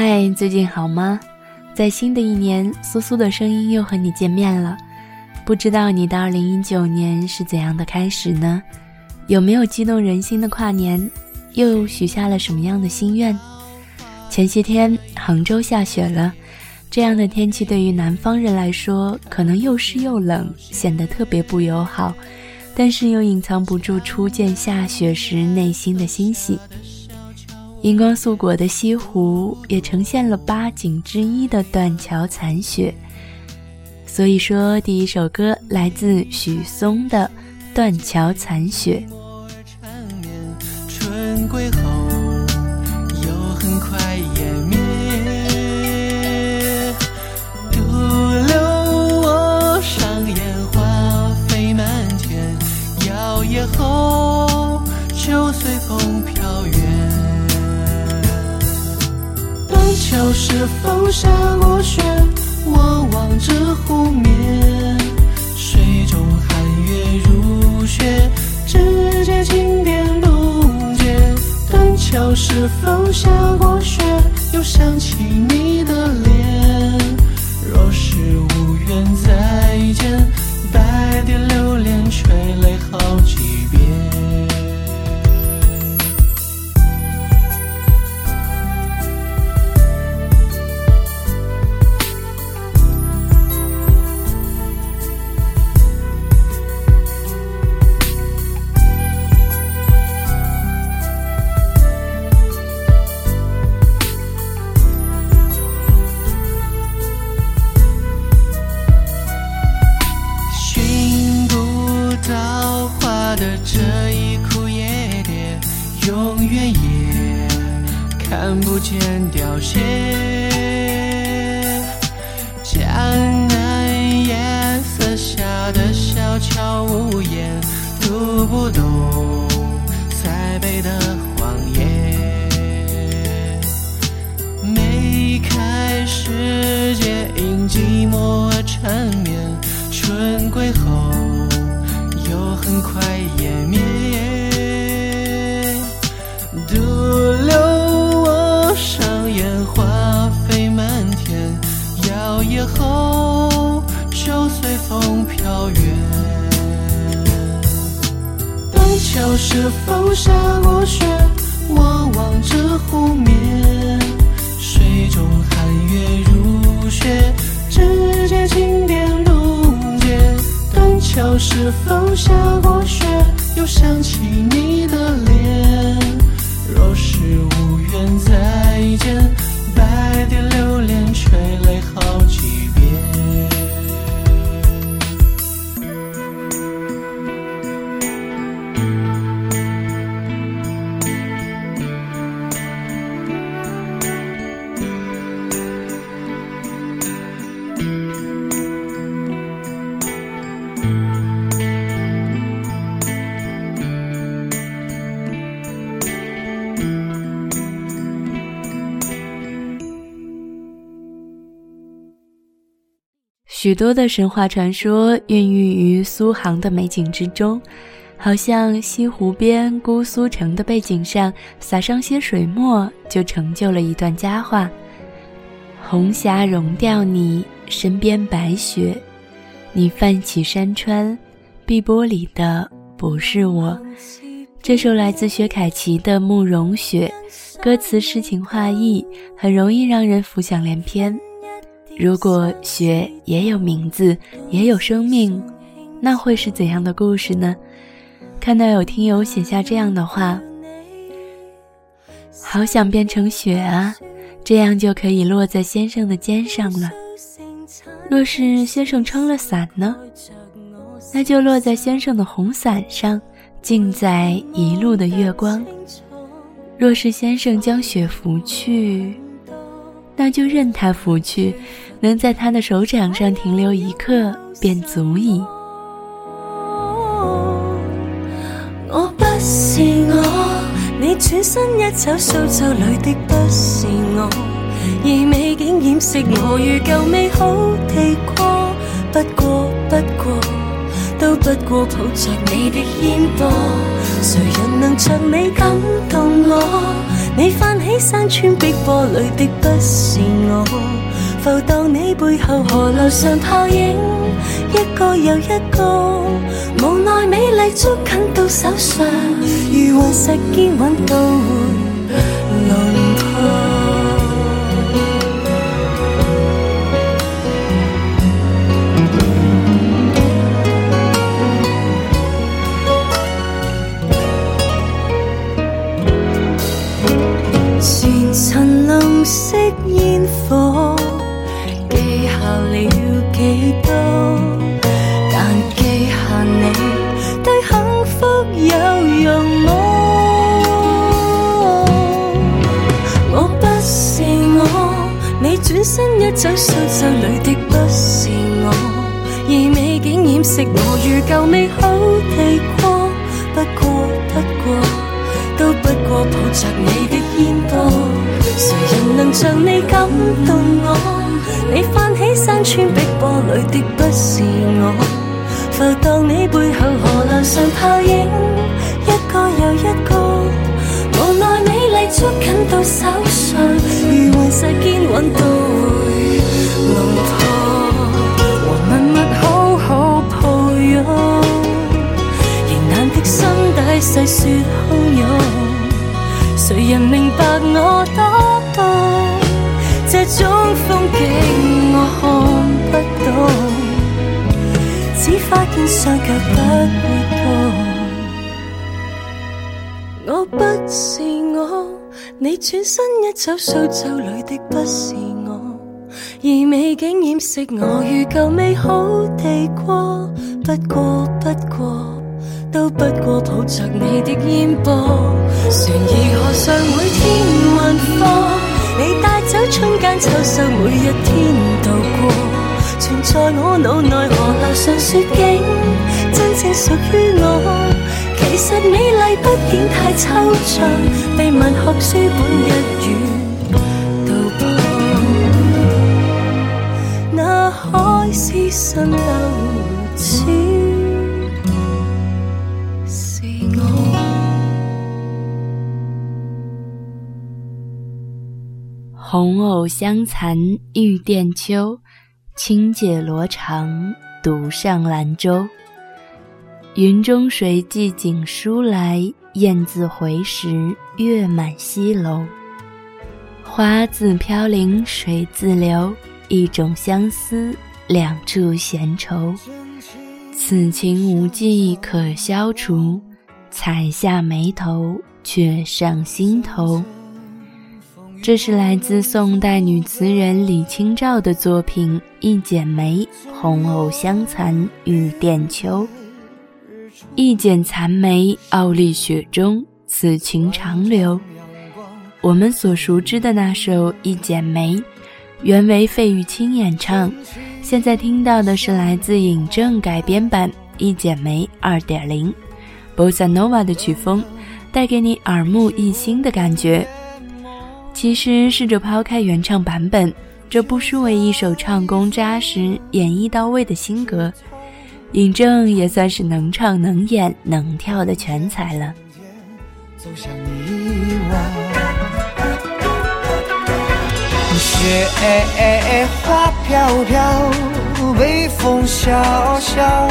嗨，最近好吗？在新的一年，苏苏的声音又和你见面了。不知道你的二零一九年是怎样的开始呢？有没有激动人心的跨年？又许下了什么样的心愿？前些天杭州下雪了，这样的天气对于南方人来说，可能又湿又冷，显得特别不友好，但是又隐藏不住初见下雪时内心的欣喜。银光素裹的西湖也呈现了八景之一的断桥残雪，所以说第一首歌来自许嵩的《断桥残雪》。春归后桥是否下过雪？我望着湖面，水中寒月如雪，指尖轻点冻结。断桥是否下过雪？又想起你的脸。若是无缘再见，百点流连许多的神话传说孕育于苏杭的美景之中，好像西湖边姑苏城的背景上撒上些水墨，就成就了一段佳话。红霞融掉你身边白雪，你泛起山川，碧波里的不是我。这首来自薛凯琪的《慕容雪》，歌歌词诗情画意，很容易让人浮想联翩。如果雪也有名字，也有生命，那会是怎样的故事呢？看到有听友写下这样的话：“好想变成雪啊，这样就可以落在先生的肩上了。若是先生撑了伞呢，那就落在先生的红伞上，浸在一路的月光。若是先生将雪拂去，那就任他拂去，能在他的手掌上停留一刻便足矣。”我不是我，你转身一走，苏州里的不是我，而美景掩饰我如旧美好地过。不过不过，都不过抱着你的肩膊，谁人能像你感动我？你泛起山川碧波里的不是我，浮荡你背后河流上泡影，一个又一个。无奈美丽捉紧到手上，如顽石坚稳到一个，无奈美丽捉紧到手上，如顽石坚稳到回龙驼，和密密好好抱拥，仍难的心底细说汹涌，谁人明白我多动？这种风景我看不懂。只发现双脚不会是我，你转身一走，苏州里的不是我，而美景掩饰我如旧美好地过。不过不过，都不过抱着你的烟波，船儿河上每天运货，你带走春间秋收，每一天度过。存在我脑内河流上雪景，真正属于我。其实美丽不见太抽象，被文学书本一语道破。那海市蜃楼似是我。红藕香残玉簟秋。轻解罗裳，独上兰舟。云中谁寄锦书来？雁字回时，月满西楼。花自飘零水自流，一种相思，两处闲愁。此情无计可消除，采下眉头，却上心头。这是来自宋代女词人李清照的作品《一剪梅》，红藕香残玉簟秋。一剪残梅，傲立雪中，此情长留。我们所熟知的那首《一剪梅》，原为费玉清演唱，现在听到的是来自尹正改编版《一剪梅二点零》，Bossa Nova 的曲风，带给你耳目一新的感觉。其实试着抛开原唱版本，这不失为一首唱功扎实、演绎到位的新歌。尹正也算是能唱能演能跳的全才了。雪花飘飘，微风萧萧，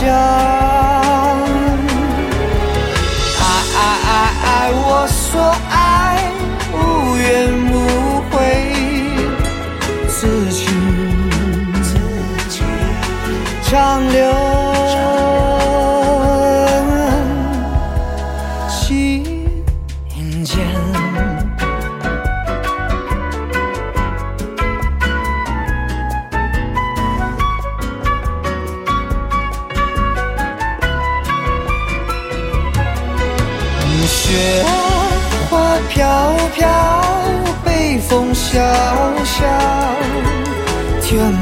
家飘飘，北风萧萧，天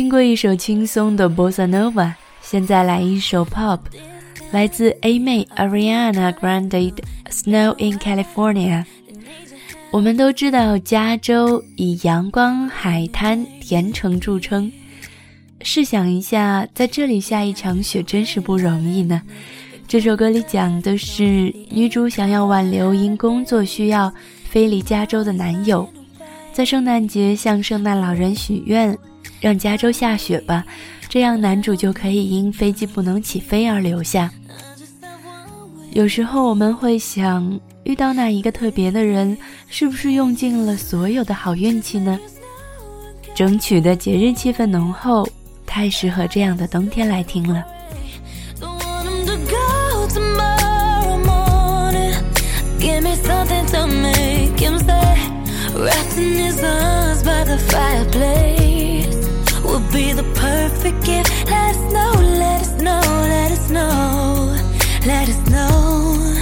听过一首轻松的 bossa nova，现在来一首 pop，来自 A 妹 Ariana Grande 的《Snow in California》。我们都知道，加州以阳光、海滩、甜橙著称。试想一下，在这里下一场雪真是不容易呢。这首歌里讲的是女主想要挽留因工作需要飞离加州的男友，在圣诞节向圣诞老人许愿，让加州下雪吧，这样男主就可以因飞机不能起飞而留下。有时候我们会想，遇到那一个特别的人，是不是用尽了所有的好运气呢？争取的节日气氛浓厚，太适合这样的冬天来听了。something to make in the Let us know, let us know, let us know, let us know.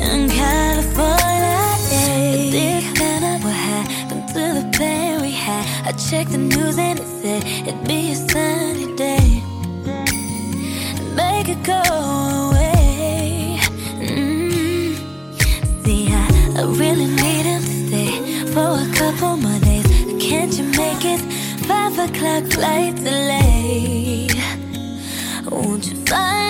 In California, if this planet would happen to the plan we had, I checked the news and it said it'd be a sunny day make it go away. Mm. See, I, I really need him to stay for a couple more days. Can't you make it o'clock flight delay? Won't you find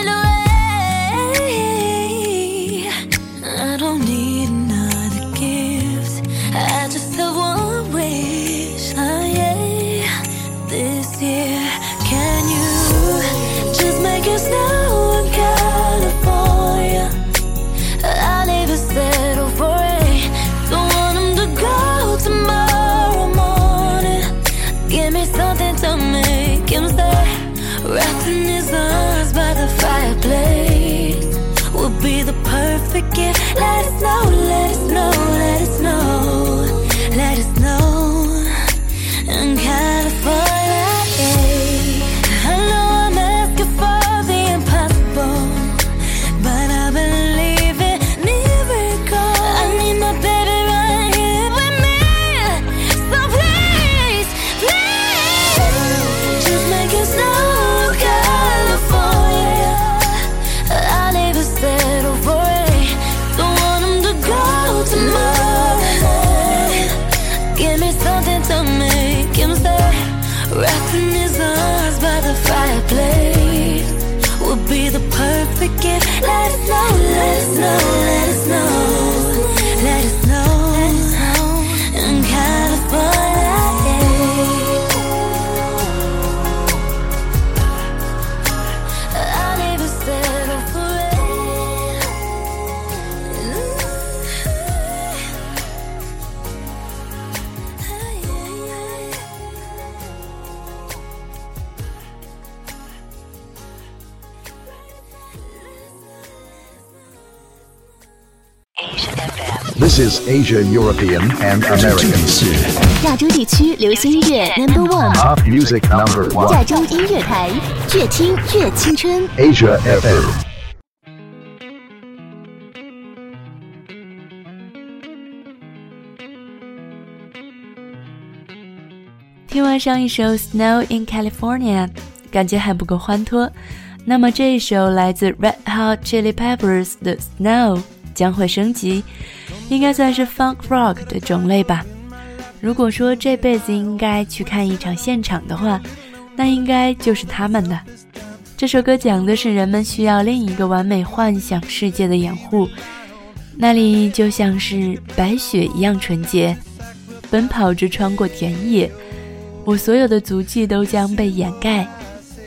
out loud. Gift. Let us know, let us know, let Is Asia, European, and American. 里是亚洲地区流行音乐 Number music number 亚 one. 洲音乐台，越听越青春。Asia FM. 听完上一首《Snow in California》，感觉还不够欢脱，那么这一首来自 Red Hot Chili Peppers 的《Snow》将会升级，应该算是 Funk Rock 的种类吧。如果说这辈子应该去看一场现场的话，那应该就是他们的。这首歌讲的是人们需要另一个完美幻想世界的掩护，那里就像是白雪一样纯洁，奔跑着穿过田野。我所有的足迹都将被掩盖，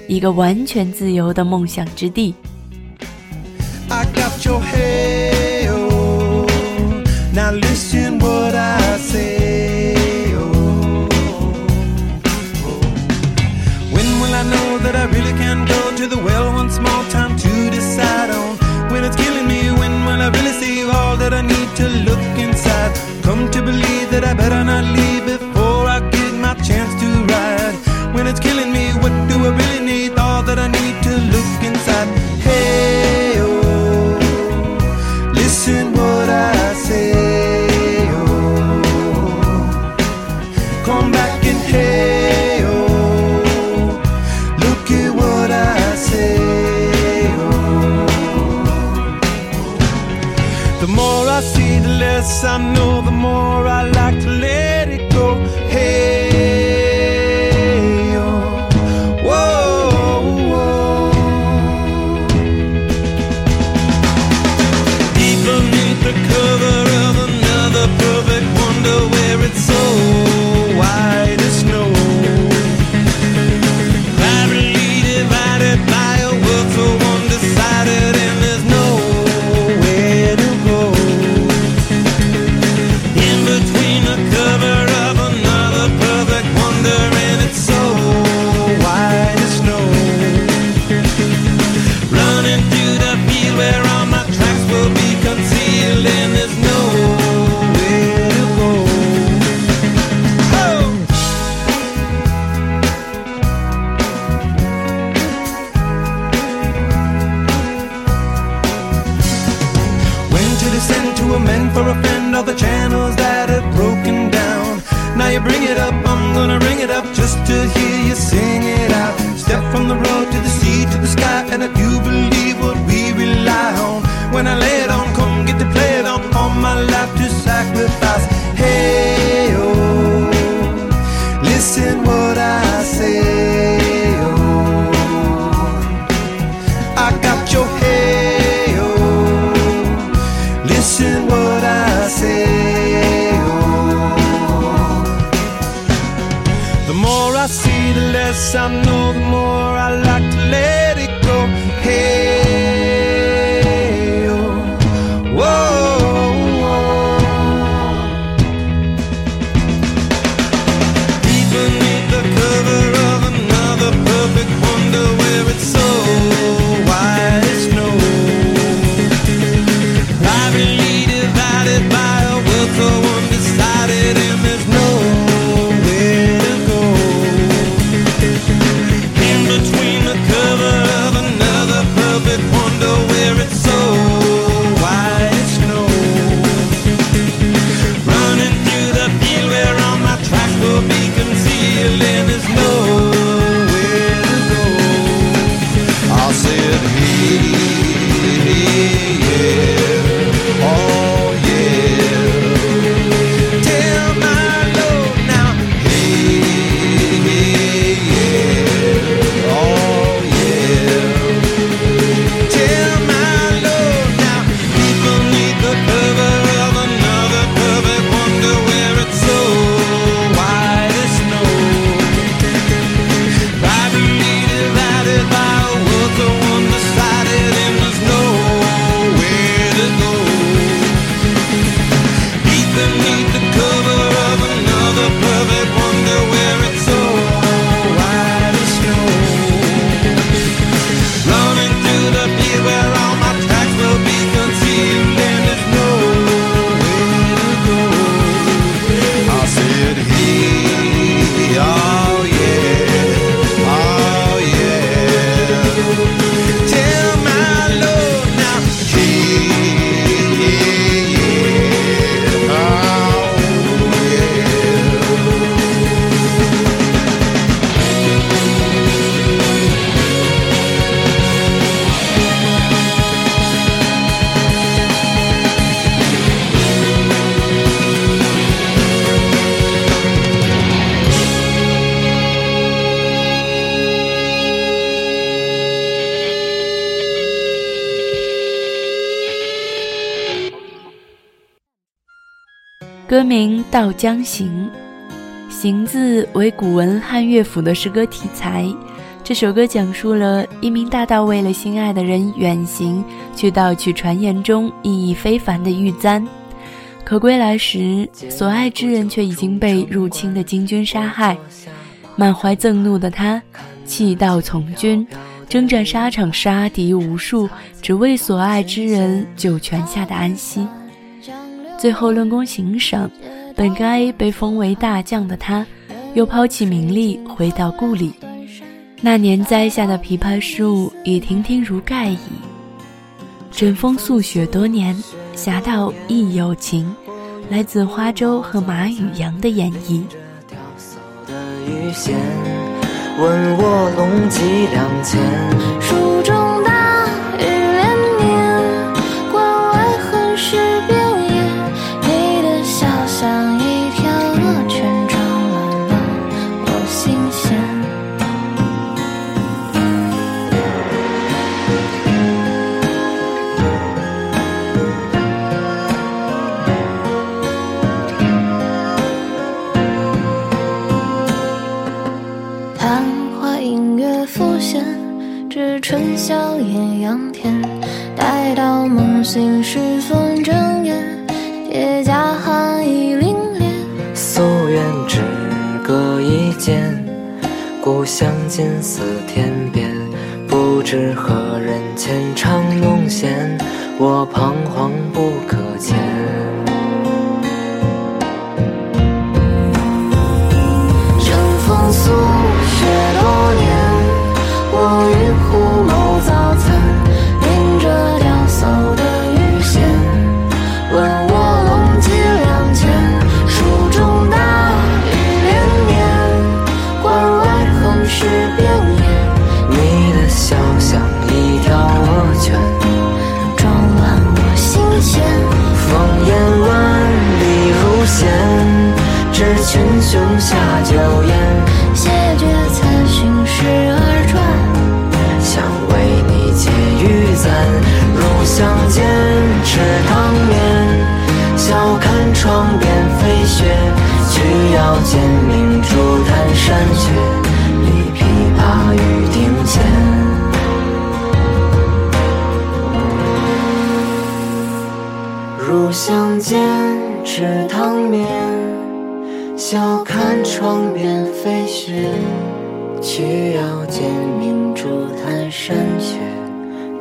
一个完全自由的梦想之地。I got your. Now listen what up, I'm gonna ring it up just to hear you sing it out. Step from the road to the sea to the sky, and I do believe what we rely on. When I lay 歌名《到江行》，行字为古文汉乐府的诗歌题材。这首歌讲述了一名大盗为了心爱的人远行，去盗取传言中意义非凡的玉簪，可归来时，所爱之人却已经被入侵的金军杀害。满怀憎怒的他，弃道从军，征战沙场，杀敌无数，只为所爱之人九泉下的安息。最后论功行赏，本该被封为大将的他，又抛弃名利，回到故里。那年栽下的枇杷树已亭亭如盖矣。枕风宿雪多年，侠道亦有情。来自花粥和马宇阳的演绎。问我龙脊两千，愿只隔一箭，故乡近似天边。不知何人浅唱弄弦，我彷徨知群雄下酒宴。谢绝残寻时而转，想为你解玉簪，入巷间吃汤面，笑看窗边飞雪，曲腰间明珠弹山雀，立琵琶于庭前。入巷间吃汤面，笑看窗边飞雪，曲腰间明珠弹山雀，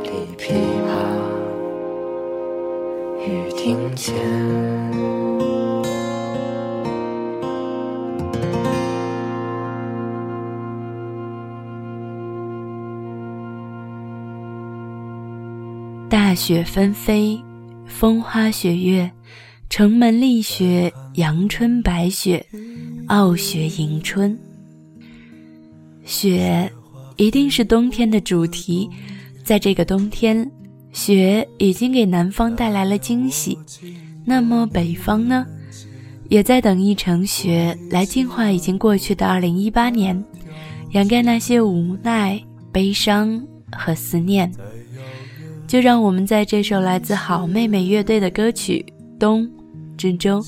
立琵琶于庭前。大雪纷飞，风花雪月，城门立雪，阳春白雪，傲雪迎春。雪一定是冬天的主题，在这个冬天，雪已经给南方带来了惊喜。那么北方呢？也在等一场雪来净化已经过去的2018年，掩盖那些无奈、悲伤和思念。就让我们在这首来自好妹妹乐队的歌曲《冬》之中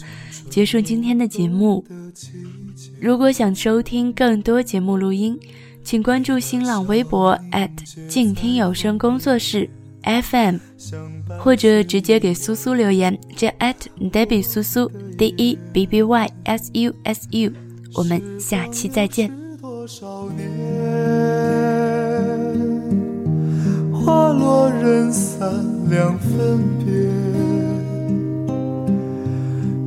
结束今天的节目。如果想收听更多节目录音，请关注新浪微博静听有声工作室 FM，或者直接给苏苏留言，这 Debbie 苏苏 D E B B Y S U S U。我们下期再见。花落人散两分别，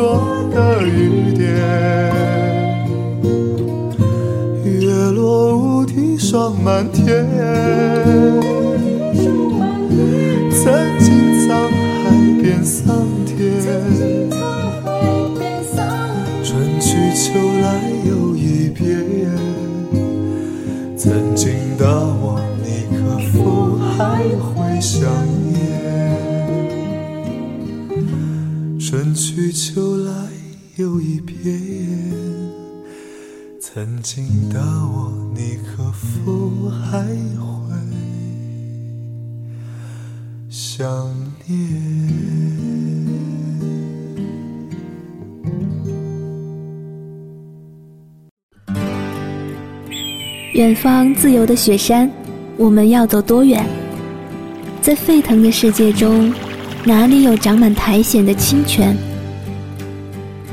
作的雨点？月落乌啼霜满天。曾经沧海变桑又一遍。曾经的我，你可否还会？想念。远方自由的雪山，我们要走多远？在沸腾的世界中，哪里有长满苔藓的清泉？